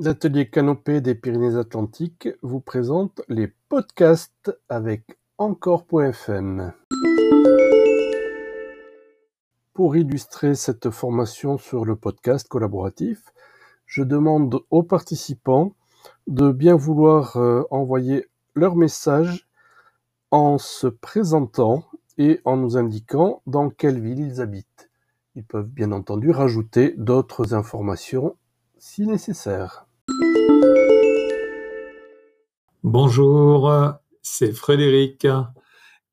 L'atelier Canopée des Pyrénées-Atlantiques vous présente les podcasts avec encore.fm. Pour illustrer cette formation sur le podcast collaboratif, je demande aux participants de bien vouloir euh, envoyer leur message en se présentant et en nous indiquant dans quelle ville ils habitent. Ils peuvent bien entendu rajouter d'autres informations si nécessaire. Bonjour, c'est Frédéric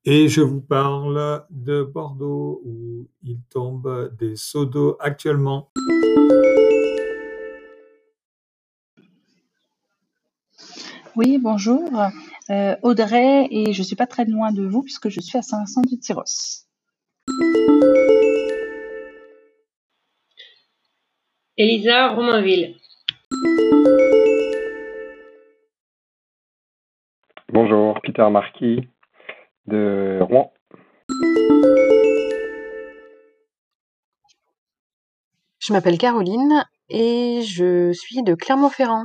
et je vous parle de Bordeaux où il tombe des seaux d'eau actuellement. Oui, bonjour, euh, Audrey et je suis pas très loin de vous puisque je suis à Saint-Vincent du Tyros. Elisa Romainville. Bonjour, Peter Marquis de Rouen. Je m'appelle Caroline et je suis de Clermont-Ferrand.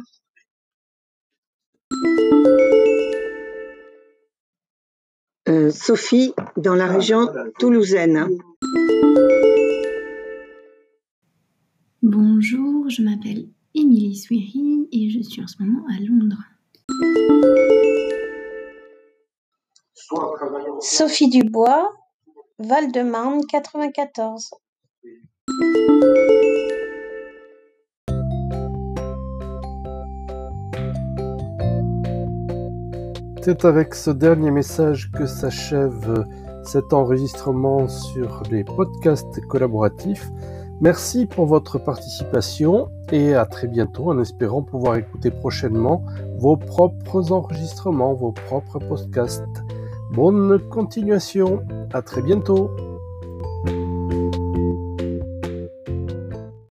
Euh, Sophie, dans la région toulousaine. Bonjour, je m'appelle Émilie Souiri et je suis en ce moment à Londres. Sophie Dubois, Val-de-Marne 94. C'est avec ce dernier message que s'achève cet enregistrement sur les podcasts collaboratifs. Merci pour votre participation et à très bientôt en espérant pouvoir écouter prochainement vos propres enregistrements, vos propres podcasts. Bonne continuation, à très bientôt.